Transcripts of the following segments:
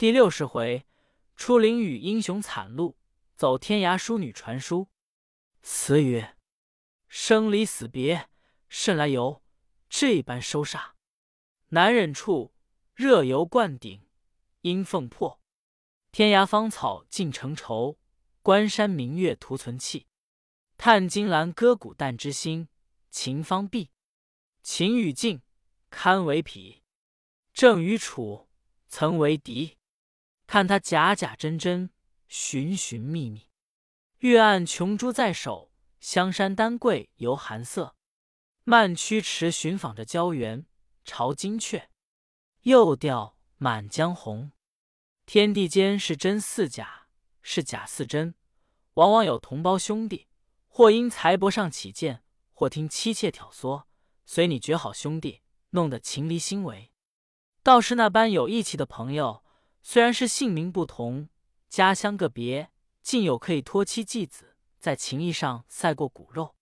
第六十回，出林与英雄惨路，走天涯淑女传书。词曰：生离死别甚来由，这般收煞难忍处。热油灌顶，阴凤破。天涯芳草尽成愁，关山明月徒存气。叹金兰割骨淡之心，情方毕，情与晋堪为匹。正与楚曾为敌，看他假假真真，寻寻觅觅。月暗琼珠在手，香山丹桂犹寒色。慢驱驰寻访着胶原，朝金阙，又调满江红。天地间是真似假，是假似真，往往有同胞兄弟，或因财帛上起见，或听妻妾挑唆，随你绝好兄弟，弄得情离心违。倒是那般有义气的朋友，虽然是姓名不同，家乡个别，竟有可以托妻寄子，在情义上赛过骨肉。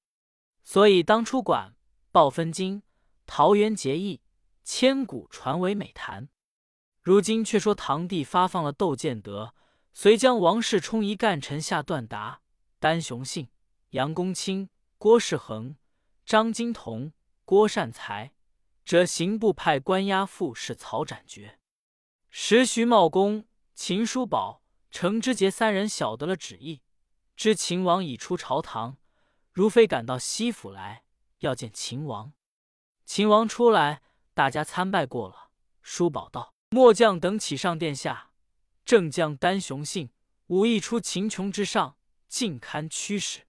所以当初管鲍分金、桃园结义，千古传为美谈。如今却说堂弟发放了窦建德，遂将王世充一干臣下段达、丹雄信、杨公卿、郭世恒、张金童、郭善才，这刑部派关押副使曹斩决。时徐茂公、秦叔宝、程之杰三人晓得了旨意，知秦王已出朝堂，如飞赶到西府来，要见秦王。秦王出来，大家参拜过了。叔宝道。末将等启上殿下，正将丹雄信武艺出秦琼之上，尽堪驱使。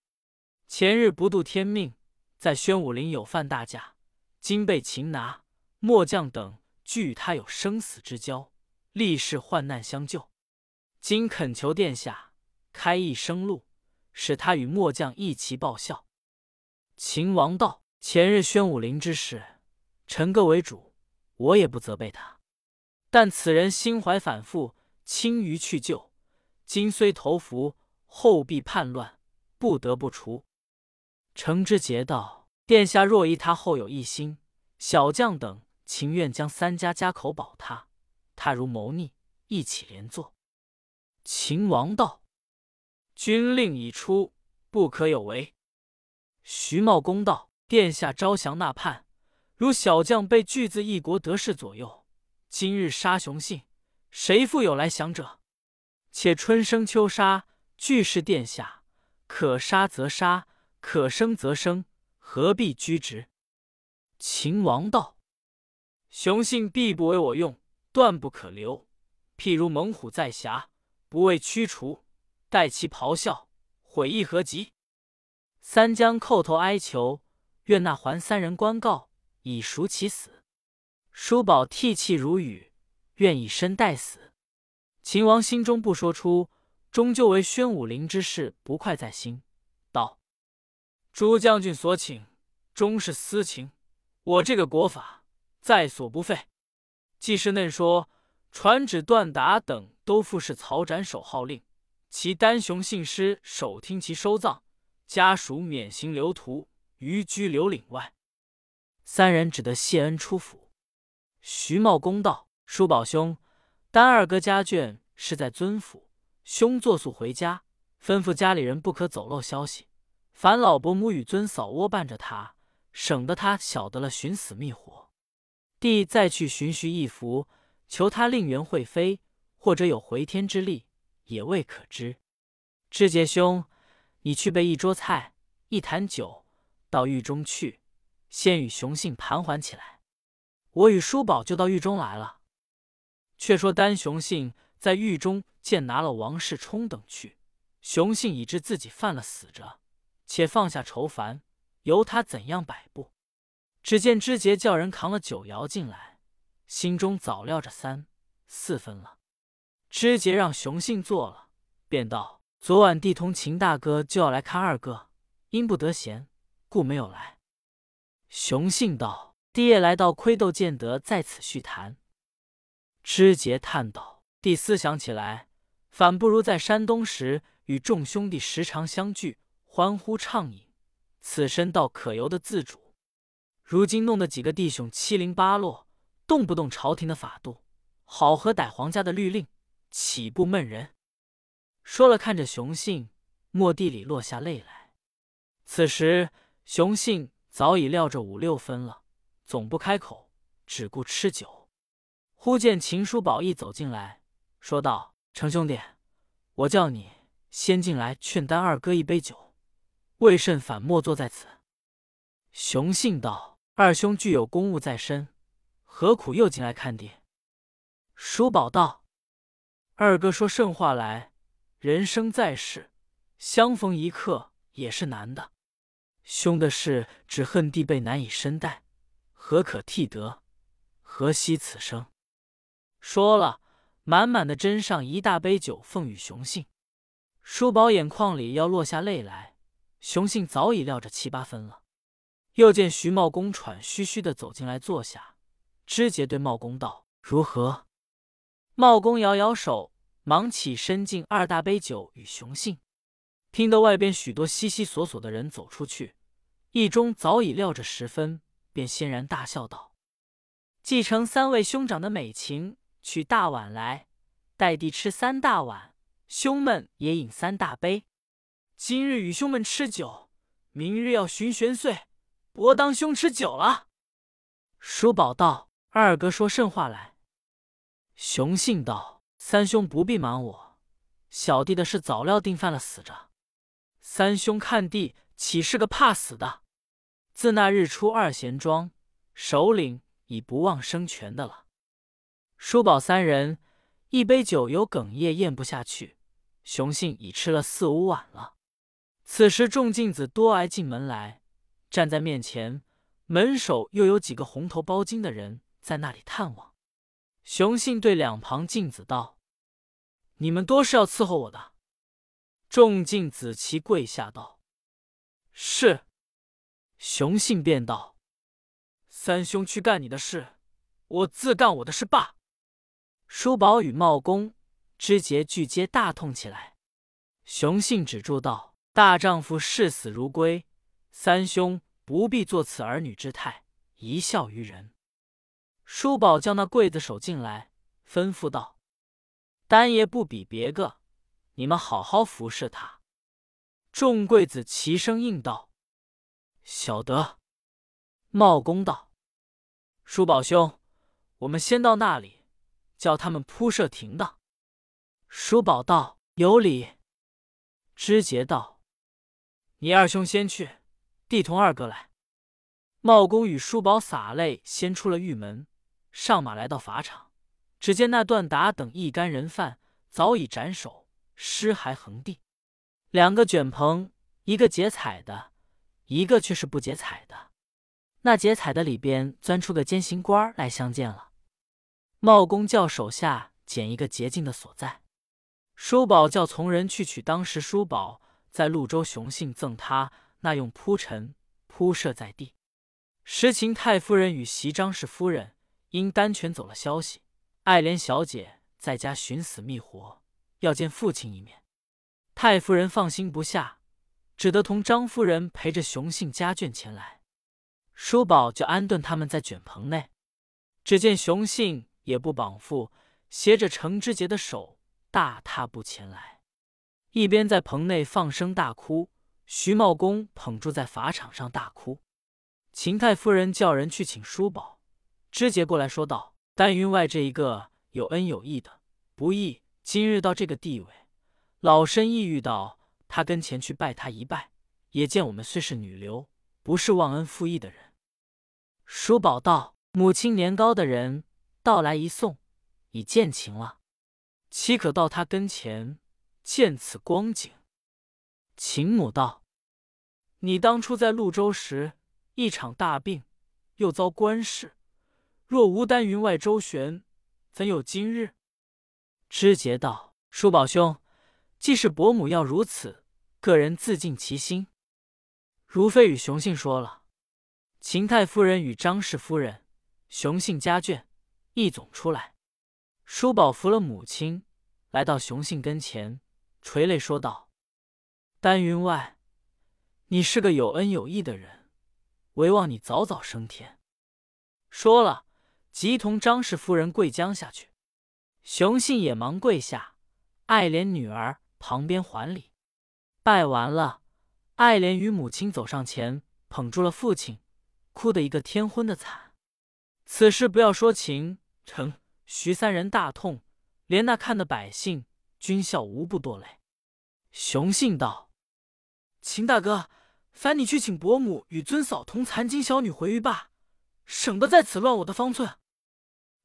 前日不渡天命，在宣武林有犯大驾，今被擒拿。末将等俱与他有生死之交，历世患难相救。今恳求殿下开一生路，使他与末将一齐报效。秦王道：前日宣武林之事，臣各为主，我也不责备他。但此人心怀反复，轻于去救。今虽投服，后必叛乱，不得不除。程之杰道：“殿下若疑他后有异心，小将等情愿将三家家口保他。他如谋逆，一起连坐。”秦王道：“军令已出，不可有违。”徐茂公道：“殿下招降纳叛，如小将被拒自一国得势左右。”今日杀雄信，谁复有来降者？且春生秋杀，俱是殿下，可杀则杀，可生则生，何必拘执？秦王道：雄信必不为我用，断不可留。譬如猛虎在峡，不为驱除，待其咆哮，悔意何及？三江叩头哀求，愿那还三人官告，以赎其死。叔宝涕泣如雨，愿以身代死。秦王心中不说出，终究为宣武陵之事不快在心，道：“诸将军所请，终是私情。我这个国法在所不废。既是嫩说，传旨段达等都复是曹斩首号令，其丹雄信师首听其收葬，家属免行留途，余居留岭外。三人只得谢恩出府。”徐茂公道：“叔宝兄，丹二哥家眷是在尊府，兄作速回家，吩咐家里人不可走漏消息。凡老伯母与尊嫂窝伴着他，省得他晓得了寻死觅活。弟再去寻徐一福，求他令元会飞，或者有回天之力，也未可知。志杰兄，你去备一桌菜，一坛酒，到狱中去，先与雄信盘桓起来。”我与叔宝就到狱中来了。却说丹雄信在狱中见拿了王世充等去，雄信已知自己犯了死着，且放下愁烦，由他怎样摆布。只见知节叫人扛了酒肴进来，心中早料着三四分了。知节让雄信坐了，便道：“昨晚弟同秦大哥就要来看二哥，因不得闲，故没有来。”雄信道。弟夜来到，窥窦见得在此叙谈。知节叹道：“弟思想起来，反不如在山东时与众兄弟时常相聚，欢呼畅饮，此身倒可由的自主。如今弄得几个弟兄七零八落，动不动朝廷的法度，好和歹皇家的律令，岂不闷人？”说了，看着雄信，蓦地里落下泪来。此时，雄信早已撂着五六分了，总不开口，只顾吃酒。忽见秦叔宝一走进来，说道：“程兄弟，我叫你先进来劝丹二哥一杯酒，为甚反莫坐在此？”雄信道：“二兄具有公务在身，何苦又进来看爹？”叔宝道：“二哥说甚话来？人生在世，相逢一刻也是难的。兄的事只恨弟辈难以深待，何可替得？何惜此生？”说了，满满的斟上一大杯酒，奉与雄信。叔宝眼眶里要落下泪来，雄信早已撂着七八分了。又见徐茂公喘吁吁的走进来坐下，知节对茂公道：“如何？”茂公摇摇手，忙起身敬二大杯酒与雄信。听得外边许多悉悉索索的人走出去，一中早已料着十分，便欣然大笑道：“继承三位兄长的美情。”取大碗来，待弟吃三大碗，兄们也饮三大杯。今日与兄们吃酒，明日要寻玄岁，我当兄吃酒了。叔宝道：“二哥说甚话来？”熊信道：“三兄不必瞒我，小弟的事早料定犯了死着。三兄看弟岂是个怕死的？自那日出二贤庄，首领已不忘生权的了。”叔宝三人一杯酒有哽咽咽不下去，熊信已吃了四五碗了。此时众镜子多挨进门来，站在面前，门首又有几个红头包巾的人在那里探望。雄信对两旁镜子道：“你们多是要伺候我的。”众镜子齐跪下道：“是。”雄信便道：“三兄去干你的事，我自干我的事罢。”叔宝与茂公知节俱皆大痛起来。雄信止住道：“大丈夫视死如归，三兄不必做此儿女之态，一笑于人。”叔宝叫那刽子手进来，吩咐道：“丹爷不比别个，你们好好服侍他。”众刽子齐声应道：“晓得。”茂公道：“叔宝兄，我们先到那里。”叫他们铺设停当。叔宝道：“有理。”知节道：“你二兄先去，弟同二哥来。”茂公与叔宝洒泪，先出了玉门，上马来到法场。只见那段达等一干人犯早已斩首，尸骸横地。两个卷棚，一个结彩的，一个却是不结彩的。那结彩的里边钻出个监刑官来相见了。茂公叫手下捡一个洁净的所在，叔宝叫从人去取当时叔宝在潞州雄信赠他那用铺陈铺设在地。实情太夫人与袭张氏夫人因丹泉走了消息，爱莲小姐在家寻死觅活，要见父亲一面。太夫人放心不下，只得同张夫人陪着雄信家眷前来。叔宝就安顿他们在卷棚内，只见雄信。也不绑缚，携着程之杰的手，大踏步前来，一边在棚内放声大哭。徐茂公捧住在法场上大哭。秦太夫人叫人去请叔宝，知节过来说道：“丹云外这一个有恩有义的，不义今日到这个地位，老身意欲到他跟前去拜他一拜，也见我们虽是女流，不是忘恩负义的人。”叔宝道：“母亲年高的人。”到来一送，已见情了，岂可到他跟前见此光景？秦母道：“你当初在潞州时，一场大病，又遭官事，若无丹云外周旋，怎有今日？”知节道：“叔宝兄，既是伯母要如此，个人自尽其心。如非与雄信说了，秦太夫人与张氏夫人、雄信家眷。”一总出来，叔宝扶了母亲，来到雄信跟前，垂泪说道：“丹云外，你是个有恩有义的人，唯望你早早升天。”说了，即同张氏夫人跪将下去。雄信也忙跪下，爱怜女儿旁边还礼。拜完了，爱莲与母亲走上前，捧住了父亲，哭得一个天昏的惨。此事不要说秦城徐三人大痛，连那看的百姓军校无不多泪。雄信道：“秦大哥，烦你去请伯母与尊嫂同残金小女回狱罢，省得在此乱我的方寸。”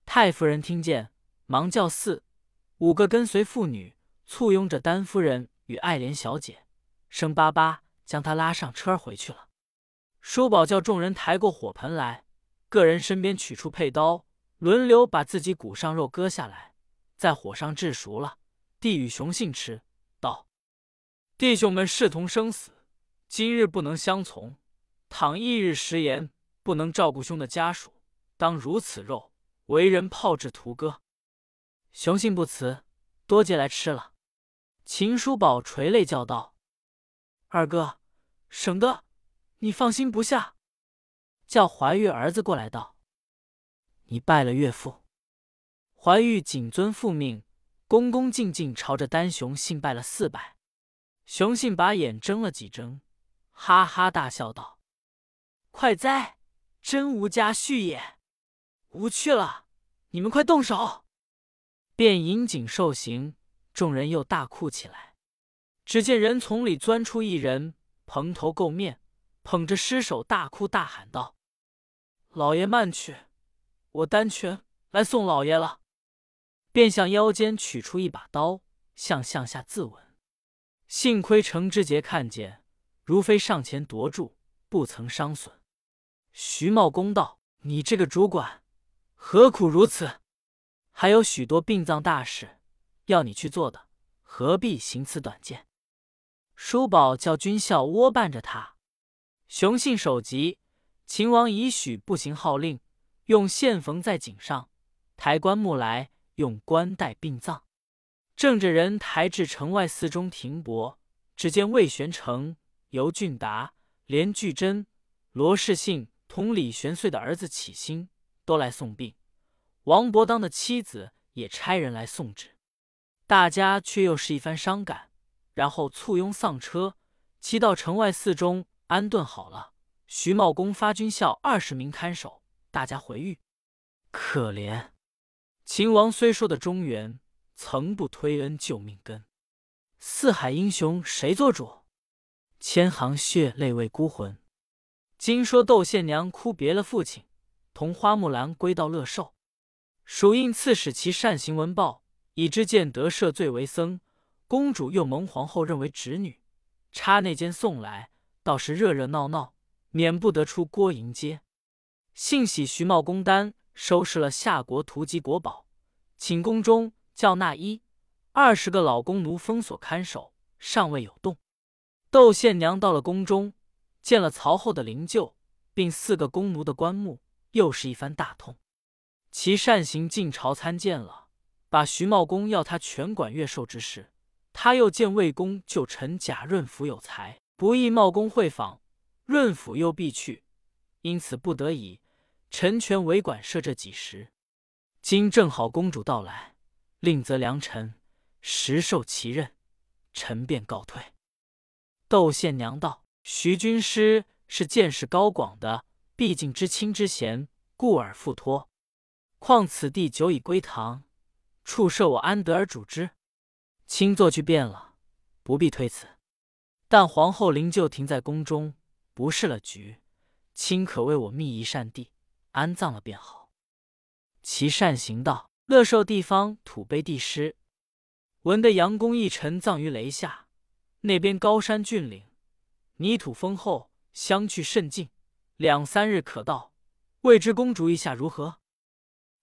太夫人听见，忙叫四五个跟随妇女簇拥着丹夫人与爱莲小姐。生巴巴将她拉上车回去了。叔宝叫众人抬过火盆来，个人身边取出佩刀，轮流把自己骨上肉割下来，在火上炙熟了，递与雄信吃，道：“弟兄们视同生死，今日不能相从，倘一日食言，不能照顾兄的家属，当如此肉，为人炮制屠割。”雄信不辞，多借来吃了。秦叔宝垂泪叫道。二哥，省得你放心不下，叫怀玉儿子过来道：“你拜了岳父。”怀玉谨遵父命，恭恭敬敬朝着丹雄信拜了四拜。雄信把眼睁了几睁，哈哈大笑道：“快哉，真无家婿也！无趣了，你们快动手！”便引颈受刑，众人又大哭起来。只见人丛里钻出一人，蓬头垢面，捧着尸首，大哭大喊道：“老爷慢去，我丹拳来送老爷了。”便向腰间取出一把刀，向向下自刎。幸亏程之杰看见，如飞上前夺住，不曾伤损。徐茂公道：“你这个主管，何苦如此？还有许多殡葬大事要你去做的，何必行此短见？”叔宝叫军校窝伴着他，雄信首级。秦王已许不行号令，用线缝在颈上，抬棺木来，用棺带殡葬。正着人抬至城外寺中停泊，只见魏玄成、尤俊达、连巨真、罗世信同李玄岁的儿子启兴都来送殡，王伯当的妻子也差人来送旨，大家却又是一番伤感。然后簇拥丧车，骑到城外寺中安顿好了。徐茂公发军校二十名看守，大家回狱。可怜秦王虽说的中原，曾不推恩救命根。四海英雄谁做主？千行血泪为孤魂。今说窦宪娘哭别了父亲，同花木兰归到乐寿。蜀印刺史其善行闻报，以知见得赦罪为僧。公主又蒙皇后认为侄女，插内监送来，倒是热热闹闹，免不得出郭迎接。幸喜徐茂公丹收拾了夏国图籍国宝，寝宫中叫那一二十个老宫奴封锁看守，尚未有动。窦宪娘到了宫中，见了曹后的灵柩，并四个宫奴的棺木，又是一番大痛。其善行进朝参见了，把徐茂公要他全管月寿之事。他又见魏公就臣贾润甫有才，不意茂公会访，润甫又必去，因此不得已，臣权为管设这几时。今正好公主到来，令则良臣实受其任，臣便告退。窦宪娘道：“徐军师是见识高广的，毕竟知亲之贤，故而复托。况此地久已归唐，处设我安得而主之？”亲坐去便了，不必推辞。但皇后灵柩停在宫中，不是了局，亲可为我觅一善地安葬了便好。其善行道，乐寿地方土碑地师，闻得杨公一臣葬于雷下，那边高山峻岭，泥土丰厚，相去甚近，两三日可到。未知公主意下如何？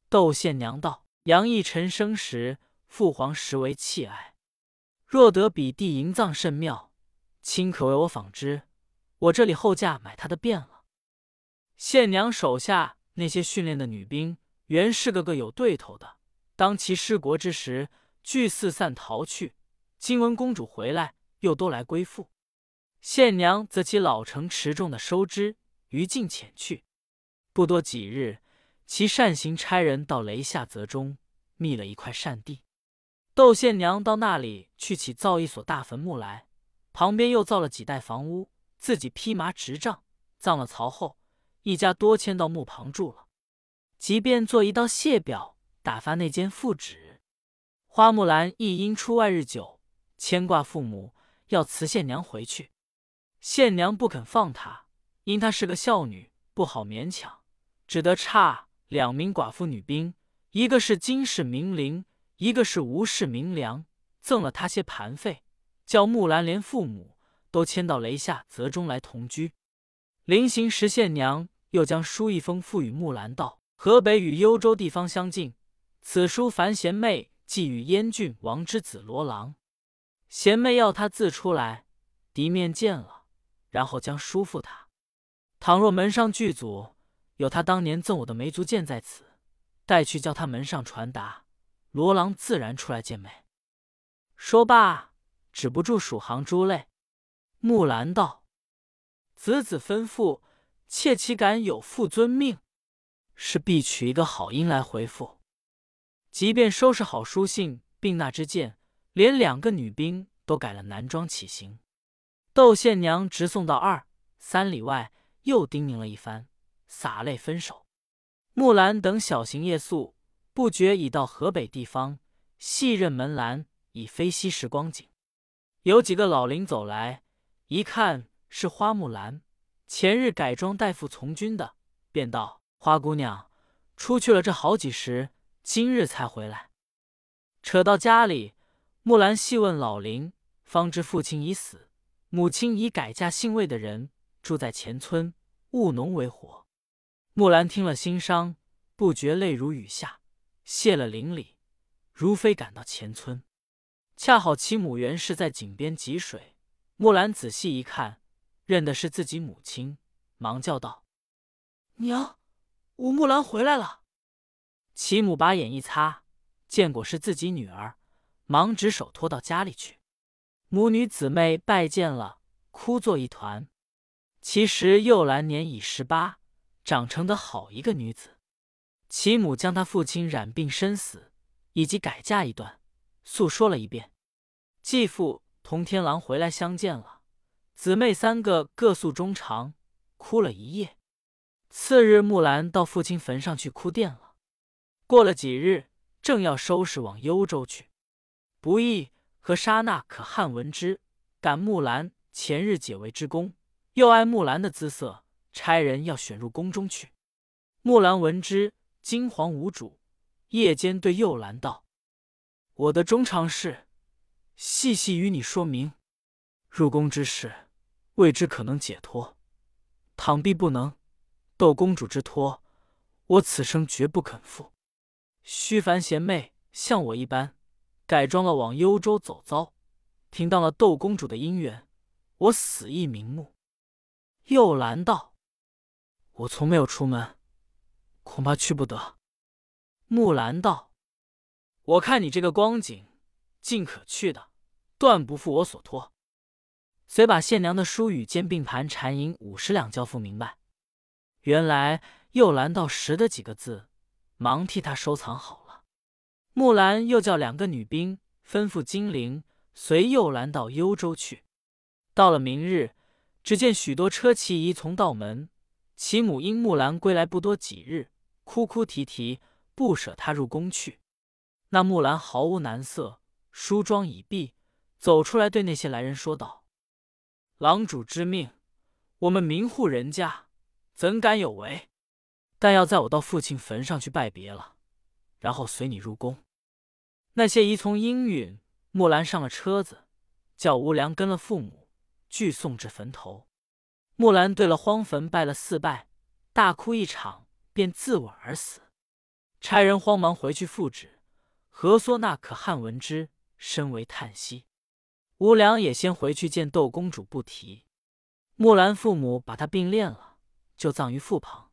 窦宪娘道：杨义臣生时，父皇实为弃爱。若得比地营葬甚妙，卿可为我访之。我这里后价买他的便了。县娘手下那些训练的女兵，原是个个有对头的。当其失国之时，俱四散逃去。今闻公主回来，又都来归附。县娘则其老成持重的收之，于尽遣去。不多几日，其善行差人到雷下泽中，觅了一块善地。窦县娘到那里去起造一所大坟墓来，旁边又造了几代房屋，自己披麻执杖，葬了曹后，一家多迁到墓旁住了。即便做一道谢表，打发那间复旨。花木兰亦因出外日久，牵挂父母，要辞县娘回去。县娘不肯放她，因她是个孝女，不好勉强，只得差两名寡妇女兵，一个是金氏名伶。一个是吴氏名良，赠了他些盘费，叫木兰连父母都迁到雷下泽中来同居。临行时，县娘又将书一封付与木兰道：“河北与幽州地方相近，此书凡贤妹寄与燕郡王之子罗郎，贤妹要他自出来，敌面见了，然后将书付他。倘若门上剧组有他当年赠我的梅足剑在此，带去叫他门上传达。”罗郎自然出来见妹。说罢，止不住数行珠泪。木兰道：“子子吩咐，妾岂敢有负遵命？是必取一个好音来回复。即便收拾好书信，并那支箭，连两个女兵都改了男装起行。窦宪娘直送到二三里外，又叮咛了一番，洒泪分手。木兰等小行夜宿。”不觉已到河北地方，细认门栏，已非昔时光景。有几个老邻走来，一看是花木兰，前日改装代父从军的，便道：“花姑娘出去了这好几时，今日才回来。”扯到家里，木兰细问老林，方知父亲已死，母亲已改嫁姓魏的人，住在前村，务农为活。木兰听了心伤，不觉泪如雨下。谢了邻里，如飞赶到前村，恰好其母原是在井边汲水。木兰仔细一看，认的是自己母亲，忙叫道：“娘，武木兰回来了。”其母把眼一擦，见果是自己女儿，忙执手拖到家里去。母女姊妹拜见了，哭作一团。其实幼兰年已十八，长成的好一个女子。其母将他父亲染病身死，以及改嫁一段，诉说了一遍。继父同天狼回来相见了，姊妹三个各诉衷肠，哭了一夜。次日，木兰到父亲坟上去哭奠了。过了几日，正要收拾往幽州去，不意和沙那可汗闻之，赶木兰前日解围之功，又爱木兰的姿色，差人要选入宫中去。木兰闻之。惊惶无主，夜间对幼兰道：“我的衷肠事，细细与你说明。入宫之事，未知可能解脱。倘必不能，窦公主之托，我此生绝不肯负。须凡贤妹像我一般，改装了往幽州走遭，听到了窦公主的姻缘，我死亦瞑目。”又兰道：“我从没有出门。”恐怕去不得。木兰道：“我看你这个光景，尽可去的，断不负我所托。”遂把县娘的书与兼并盘缠银五十两交付明白。原来又兰道识的几个字，忙替他收藏好。木兰又叫两个女兵吩咐金陵，随幼兰到幽州去。到了明日，只见许多车骑仪从道门。其母因木兰归来不多几日，哭哭啼啼，不舍她入宫去。那木兰毫无难色，梳妆已毕，走出来对那些来人说道：“郎主之命，我们民户人家怎敢有违？但要在我到父亲坟上去拜别了，然后随你入宫。”那些仪从应允，木兰上了车子，叫吴良跟了父母，俱送至坟头。木兰对了荒坟拜了四拜，大哭一场，便自刎而死。差人慌忙回去复旨。何缩那可汗闻之，深为叹息。吴良也先回去见窦公主，不提。木兰父母把她并殓了，就葬于腹旁。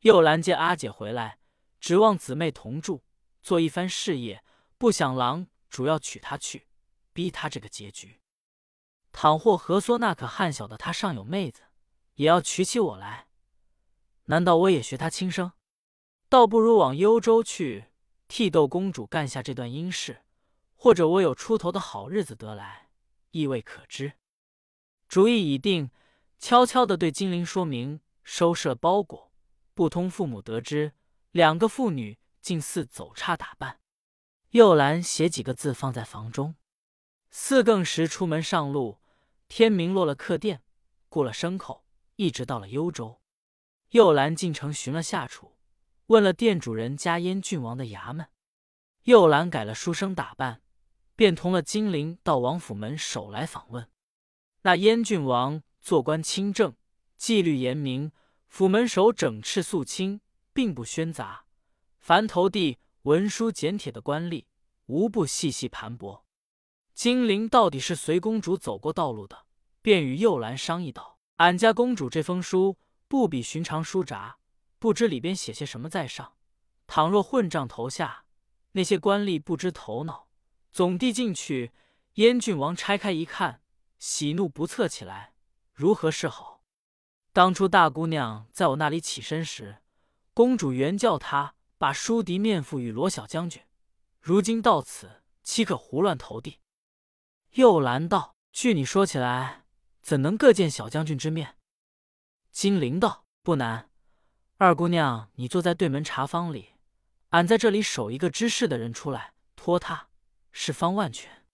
又兰见阿姐回来，指望姊妹同住，做一番事业，不想郎主要娶她去，逼她这个结局。倘或何缩那可汗晓得他尚有妹子。也要娶起我来，难道我也学他轻生？倒不如往幽州去，替窦公主干下这段阴事，或者我有出头的好日子得来，亦未可知。主意已定，悄悄的对金陵说明，收拾了包裹，不通父母得知。两个妇女竟似走差打扮。幼兰写几个字放在房中，四更时出门上路，天明落了客店，雇了牲口，一直到了幽州。幼兰进城寻了下厨，问了店主人家燕郡王的衙门。幼兰改了书生打扮，便同了金陵到王府门首来访问。那燕郡王做官清正，纪律严明，府门首整饬肃清，并不喧杂。凡投递文书简帖的官吏，无不细细盘剥。金陵到底是随公主走过道路的，便与幼兰商议道：“俺家公主这封书不比寻常书札，不知里边写些什么在上。倘若混账投下，那些官吏不知头脑，总递进去。燕郡王拆开一看。”喜怒不测起来，如何是好？当初大姑娘在我那里起身时，公主原叫他把书敌面付与罗小将军。如今到此，岂可胡乱投递？又兰道：“据你说起来，怎能各见小将军之面？”金陵道：“不难。二姑娘，你坐在对门茶坊里，俺在这里守一个知事的人出来，托他，是方万全。”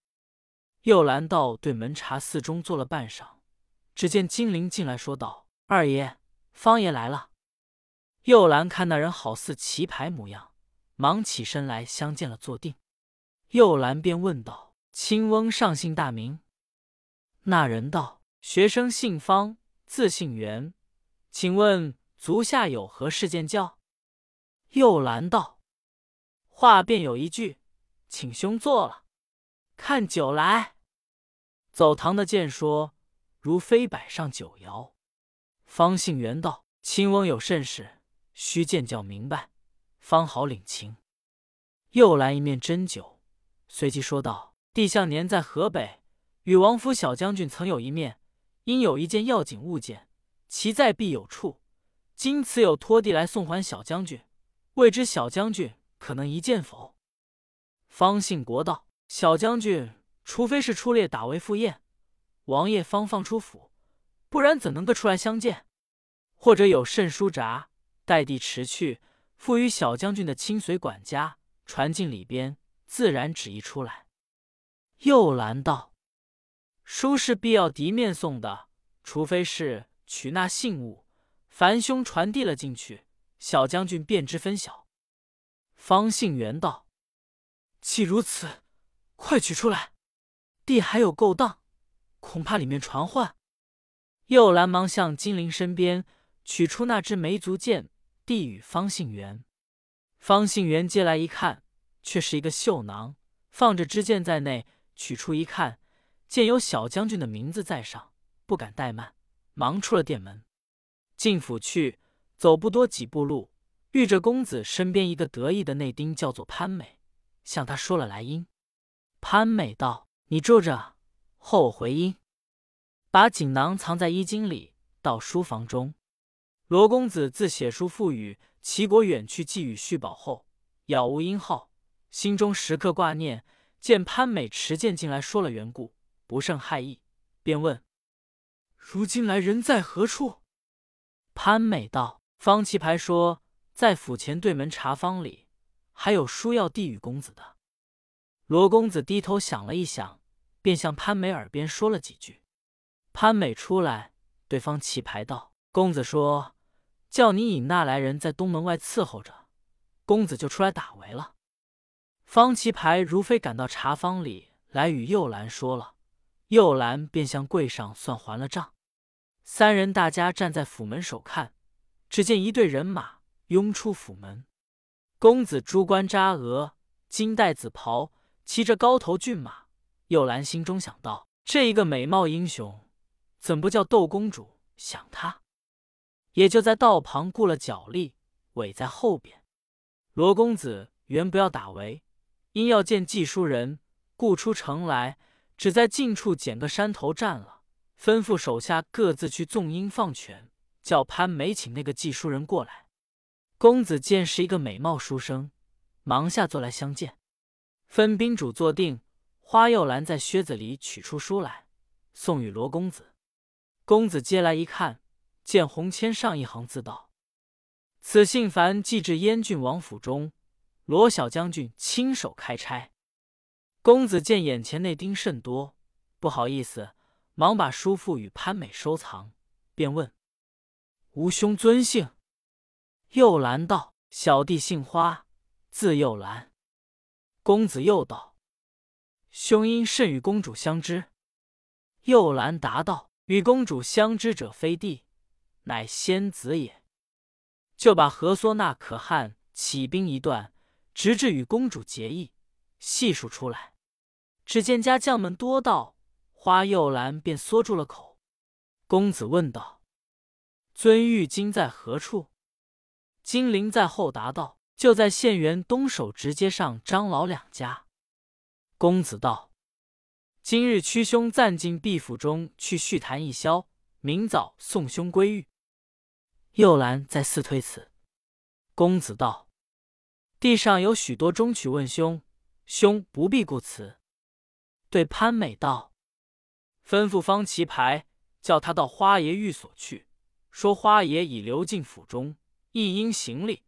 又兰到对门茶肆中坐了半晌，只见金陵进来，说道：“二爷，方爷来了。”又兰看那人好似棋牌模样，忙起身来相见了，坐定。又兰便问道：“亲翁上姓大名？”那人道：“学生姓方，字姓元，请问足下有何事见教？”又兰道：“话便有一句，请兄坐了，看酒来。”走堂的见说，如飞摆上酒肴。方姓元道：“亲翁有甚事，须见教明白，方好领情。”又来一面斟酒，随即说道：“帝向年在河北，与王府小将军曾有一面，因有一件要紧物件，其在必有处。今此有托地来送还小将军，未知小将军可能一见否？”方信国道：“小将军。”除非是出猎打为赴宴，王爷方放出府，不然怎能够出来相见？或者有甚书札，待地持去，付与小将军的亲随管家，传进里边，自然旨意出来。又兰道：“书是必要敌面送的，除非是取那信物，凡兄传递了进去，小将军便知分晓。”方信元道：“既如此，快取出来。”地还有勾当，恐怕里面传唤。又兰忙向金陵身边取出那支梅足剑，递与方信元。方信元接来一看，却是一个绣囊，放着支箭在内。取出一看，见有小将军的名字在上，不敢怠慢，忙出了店门，进府去。走不多几步路，遇着公子身边一个得意的内丁，叫做潘美，向他说了来因。潘美道。你住着，后回音。把锦囊藏在衣襟里，到书房中。罗公子自写书赋与齐国远去寄与续宝后，杳无音号，心中时刻挂念。见潘美持剑进来，说了缘故，不胜骇意，便问：“如今来人在何处？”潘美道：“方棋牌说，在府前对门茶坊里，还有书要递与公子的。”罗公子低头想了一想，便向潘美耳边说了几句。潘美出来，对方棋牌道：“公子说，叫你引那来人在东门外伺候着，公子就出来打围了。”方棋牌如飞赶到茶坊里来，与幼兰说了。幼兰便向柜上算还了账。三人大家站在府门首看，只见一队人马拥出府门。公子珠冠扎额，金带紫袍。骑着高头骏马，幼兰心中想到：这一个美貌英雄，怎不叫窦公主想他？也就在道旁雇了脚力，尾在后边。罗公子原不要打围，因要见寄书人，故出城来，只在近处捡个山头站了，吩咐手下各自去纵鹰放犬，叫潘梅请那个寄书人过来。公子见是一个美貌书生，忙下座来相见。分宾主坐定，花又兰在靴子里取出书来，送与罗公子。公子接来一看，见红签上一行字道：“此信凡寄至燕郡王府中，罗小将军亲手开拆。”公子见眼前内丁甚多，不好意思，忙把叔父与潘美收藏，便问：“吾兄尊姓？”又兰道：“小弟姓花，字又兰。”公子又道：“兄因甚与公主相知？”又兰答道：“与公主相知者非弟，乃仙子也。”就把何缩那可汗起兵一段，直至与公主结义，细数出来。只见家将们多到，花又兰便缩住了口。公子问道：“尊玉今在何处？”金陵在后答道：“就在县园东首直街上张老两家。”公子道：“今日屈兄暂进毕府中去叙谈一宵，明早送兄归寓。”又兰再四推辞。公子道：“地上有许多中曲问兄，兄不必顾辞。”对潘美道：“吩咐方棋牌，叫他到花爷寓所去，说花爷已留进府中，一应行礼。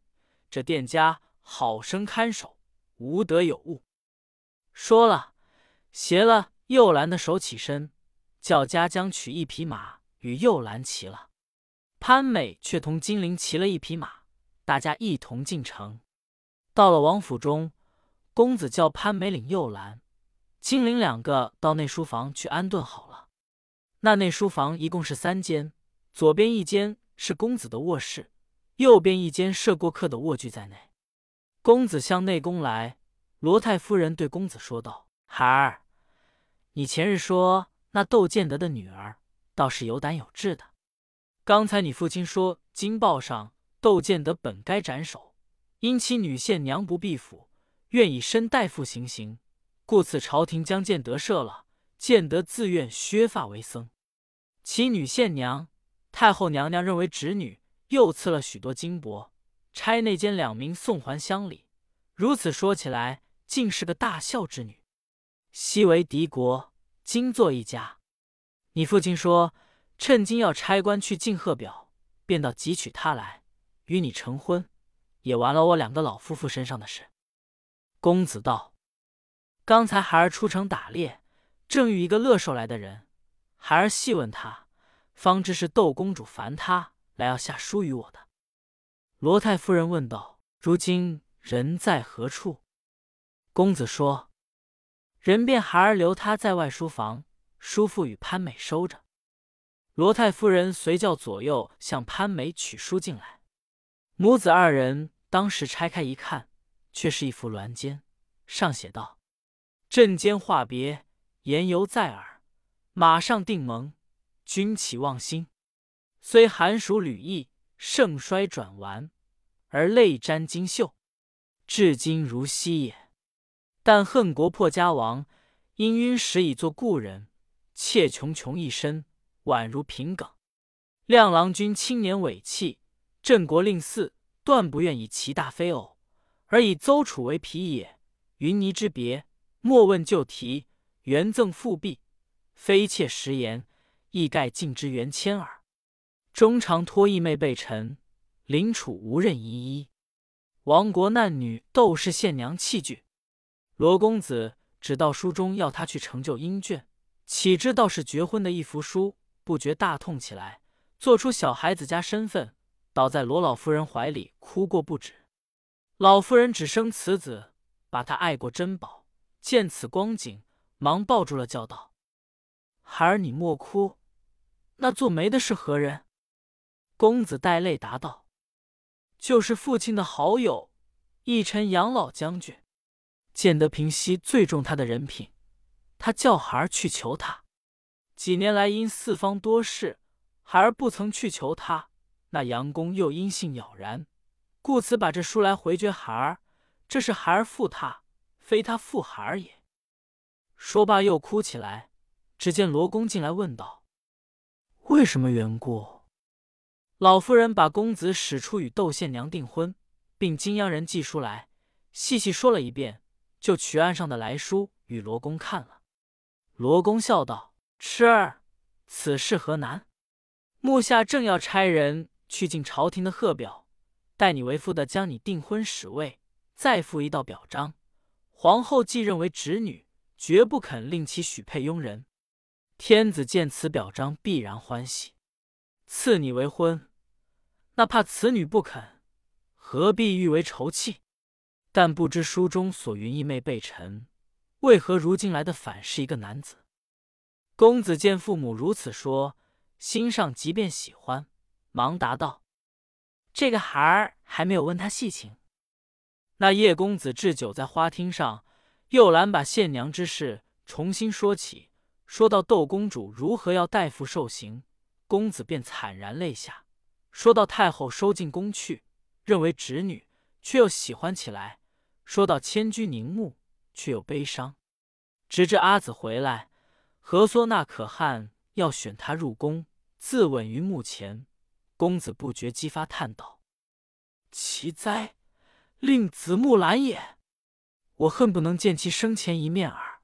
这店家好生看守，无得有误。”说了，携了幼兰的手起身，叫家将取一匹马与幼兰骑了。潘美却同金陵骑了一匹马，大家一同进城。到了王府中，公子叫潘美领幼兰。金陵两个到内书房去安顿好了。那内书房一共是三间，左边一间是公子的卧室，右边一间设过客的卧具在内。公子向内宫来，罗太夫人对公子说道：“孩儿，你前日说那窦建德的女儿倒是有胆有志的。刚才你父亲说金报上窦建德本该斩首，因其女县娘不避府，愿以身代父行刑。”故此，朝廷将建德赦了。建德自愿削发为僧。其女县娘、太后娘娘认为侄女，又赐了许多金帛，差内监两名送还乡里。如此说起来，竟是个大孝之女。昔为敌国，今作一家。你父亲说，趁今要差官去进贺表，便到汲取她来，与你成婚，也完了我两个老夫妇身上的事。公子道。刚才孩儿出城打猎，正遇一个乐寿来的人，孩儿细问他，方知是窦公主烦他来要下书与我的。罗太夫人问道：“如今人在何处？”公子说：“人便孩儿留他在外书房，叔父与潘美收着。”罗太夫人随叫左右向潘美取书进来，母子二人当时拆开一看，却是一幅鸾笺，上写道。阵间话别，言犹在耳。马上定盟，君起忘心。虽寒暑履意，盛衰转完，而泪沾金袖，至今如昔也。但恨国破家亡，因晕时已作故人，妾穷穷一身，宛如平梗。亮郎君青年伟气，镇国令嗣，断不愿以其大非偶，而以邹楚为皮也。云泥之别。莫问旧题，原赠复辟，非妾实言，亦盖尽之原谦耳。终常托义妹备臣，临楚无任依依。亡国难女窦氏献娘器具。罗公子只道书中要他去成就英眷，岂知道是绝婚的一幅书，不觉大痛起来，做出小孩子家身份，倒在罗老夫人怀里哭过不止。老夫人只生此子，把他爱过珍宝。见此光景，忙抱住了，叫道：“孩儿，你莫哭。那做媒的是何人？”公子带泪答道：“就是父亲的好友，义臣杨老将军。建德平西最重他的人品，他叫孩儿去求他。几年来因四方多事，孩儿不曾去求他。那杨公又因性杳然，故此把这书来回绝孩儿。这是孩儿负他。”非他负孩儿也。说罢又哭起来。只见罗公进来问道：“为什么缘故？”老夫人把公子使出与窦县娘订婚，并金央人寄书来，细细说了一遍，就取案上的来书与罗公看了。罗公笑道：“痴儿，此事何难？目下正要差人去进朝廷的贺表，待你为父的将你订婚使位，再附一道表彰。皇后既认为侄女，绝不肯令其许配庸人。天子见此表彰，必然欢喜，赐你为婚。那怕此女不肯，何必欲为仇弃？但不知书中所云义妹备臣。”为何如今来的反是一个男子？公子见父母如此说，心上即便喜欢，忙答道：“这个孩儿还没有问他细情。”那叶公子置酒在花厅上，又兰把献娘之事重新说起，说到窦公主如何要代父受刑，公子便惨然泪下。说到太后收进宫去，认为侄女，却又喜欢起来。说到迁居宁穆。却又悲伤，直至阿紫回来，何梭那可汗要选他入宫，自刎于墓前。公子不觉激发叹道：“奇哉，令子木兰也！我恨不能见其生前一面耳。”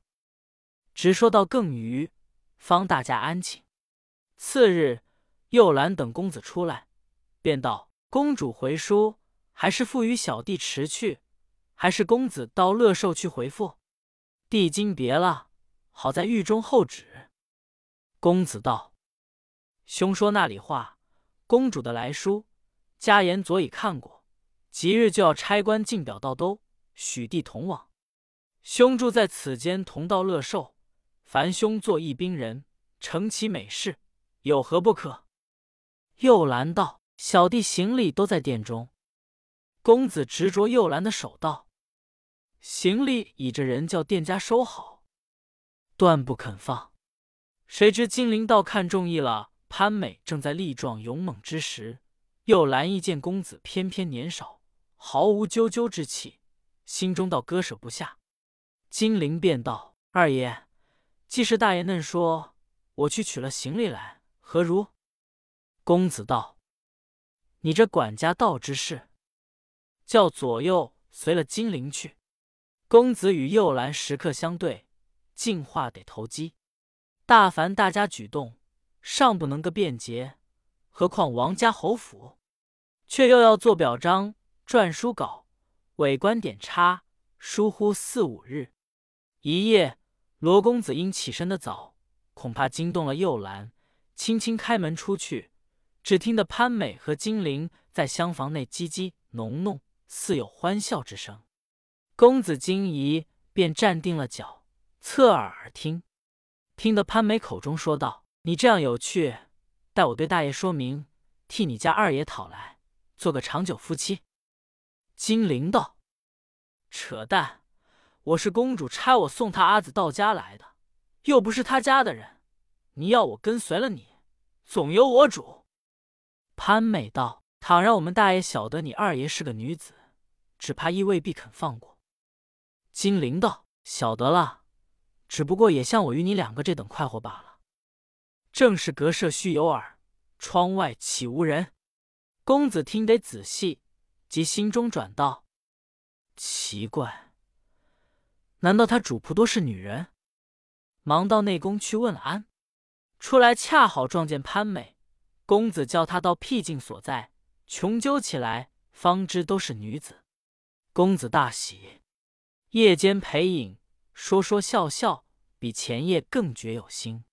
直说到更余，方大家安静。次日，幼兰等公子出来，便道：“公主回书，还是付与小弟持去？”还是公子到乐寿去回复，帝今别了，好在狱中候旨。公子道：“兄说那里话？公主的来书，家言昨已看过，即日就要差官进表到都，许帝同往。兄住在此间，同道乐寿，凡兄做一兵人，成其美事，有何不可？”又兰道：“小弟行李都在殿中。”公子执着幼兰的手道：“行李已着人叫店家收好，断不肯放。”谁知金陵道看中意了潘美，正在力壮勇猛之时，又兰一见公子偏偏年少，毫无啾啾之气，心中倒割舍不下。金陵便道：“二爷，既是大爷嫩说，我去取了行李来，何如？”公子道：“你这管家道之事。”叫左右随了金陵去。公子与右兰时刻相对，进话得投机。大凡大家举动，尚不能个便捷，何况王家侯府？却又要做表彰、撰书稿、委官点差，疏忽四五日。一夜，罗公子因起身的早，恐怕惊动了幼兰，轻轻开门出去，只听得潘美和金陵在厢房内叽叽哝哝。似有欢笑之声，公子惊疑，便站定了脚，侧耳而听。听得潘美口中说道：“你这样有趣，待我对大爷说明，替你家二爷讨来，做个长久夫妻。”金陵道：“扯淡！我是公主差我送他阿紫到家来的，又不是他家的人，你要我跟随了你，总由我主。”潘美道：“倘让我们大爷晓得你二爷是个女子。”只怕亦未必肯放过。金陵道：“晓得了，只不过也像我与你两个这等快活罢了。正是隔舍须有耳，窗外岂无人？”公子听得仔细，即心中转道：“奇怪，难道他主仆多是女人？”忙到内宫去问了安，出来恰好撞见潘美。公子叫他到僻静所在，穷究起来，方知都是女子。公子大喜，夜间陪饮，说说笑笑，比前夜更觉有心。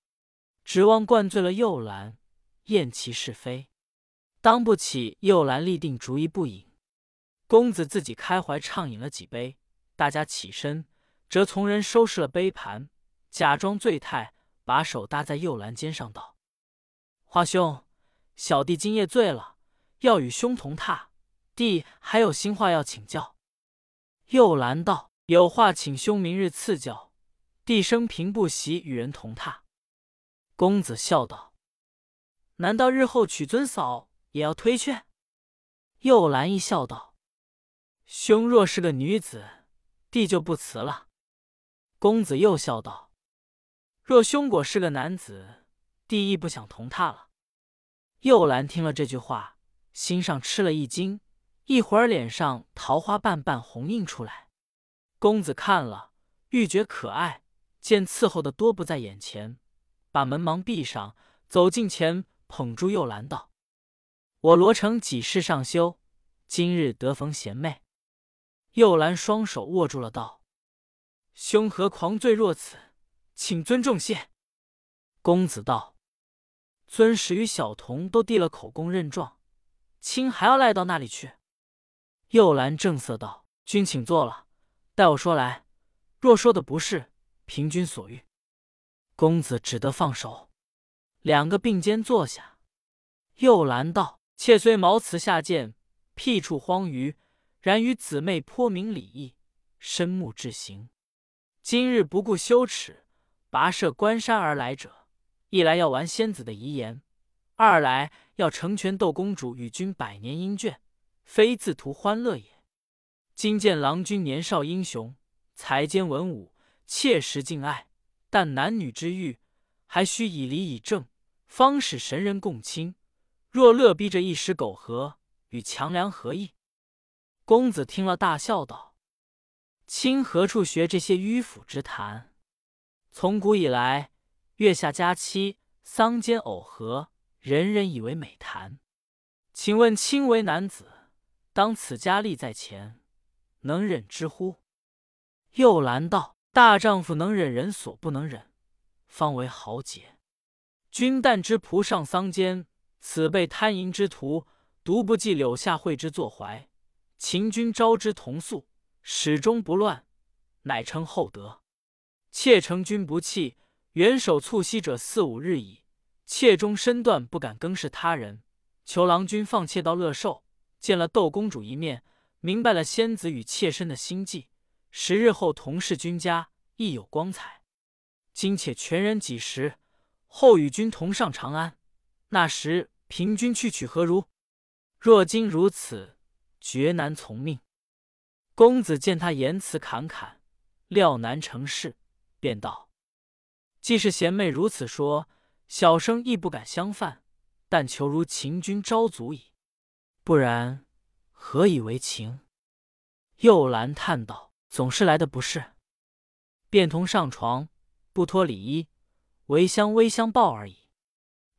指望灌醉了幼兰，厌其是非，当不起。幼兰立定主意不饮，公子自己开怀畅饮了几杯。大家起身，则从人收拾了杯盘，假装醉态，把手搭在幼兰肩上，道：“花兄，小弟今夜醉了，要与兄同榻。弟还有心话要请教。”幼兰道：“有话请兄明日赐教。弟生平不喜与人同榻。”公子笑道：“难道日后娶尊嫂也要推却？”又兰一笑道：“兄若是个女子，弟就不辞了。”公子又笑道：“若兄果是个男子，弟亦不想同榻了。”又兰听了这句话，心上吃了一惊。一会儿，脸上桃花瓣瓣红映出来。公子看了，愈觉可爱。见伺候的多不在眼前，把门忙闭上，走近前捧住幼兰道：“我罗成几世上修，今日得逢贤妹。”幼兰双手握住了，道：“兄何狂醉若此？请尊重谢。”公子道：“尊使与小童都递了口供认状，卿还要赖到那里去？”幼兰正色道：“君请坐了，待我说来。若说的不是，凭君所欲。”公子只得放手，两个并肩坐下。又兰道：“妾虽毛辞下贱，僻处荒隅，然与姊妹颇明礼义，深慕至行。今日不顾羞耻，跋涉关山而来者，一来要完仙子的遗言，二来要成全窦公主与君百年姻眷。”非自图欢乐也。今见郎君年少英雄，才兼文武，切实敬爱。但男女之欲，还需以礼以正，方使神人共亲。若乐逼着一时苟合，与强梁何异？公子听了，大笑道：“卿何处学这些迂腐之谈？从古以来，月下佳期、桑间偶合，人人以为美谈。请问卿为男子？”当此佳丽在前，能忍之乎？又兰道：“大丈夫能忍人所不能忍，方为豪杰。君旦之仆上桑间，此辈贪淫之徒，独不计柳下惠之作怀。秦君招之同宿，始终不乱，乃称厚德。妾承君不弃，元首促膝者四五日矣。妾终身断，不敢更视他人。求郎君放妾到乐寿。”见了窦公主一面，明白了仙子与妾身的心计，十日后同是君家，亦有光彩。今且全人几时，后与君同上长安。那时凭君去取何如？若今如此，绝难从命。公子见他言辞侃侃，料难成事，便道：“既是贤妹如此说，小生亦不敢相犯，但求如秦君招足矣。”不然，何以为情？又兰叹道：“总是来的不是，便同上床，不脱里衣，唯相微相抱而已。”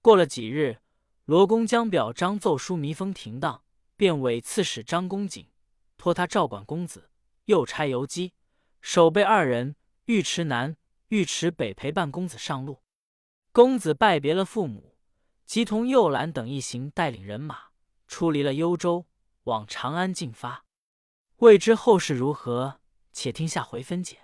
过了几日，罗公将表彰奏书弥封停当，便委刺史张公瑾托他照管公子，又差游击守备二人，尉迟南、尉迟北陪伴公子上路。公子拜别了父母，即同右兰等一行带领人马。出离了幽州，往长安进发。未知后事如何，且听下回分解。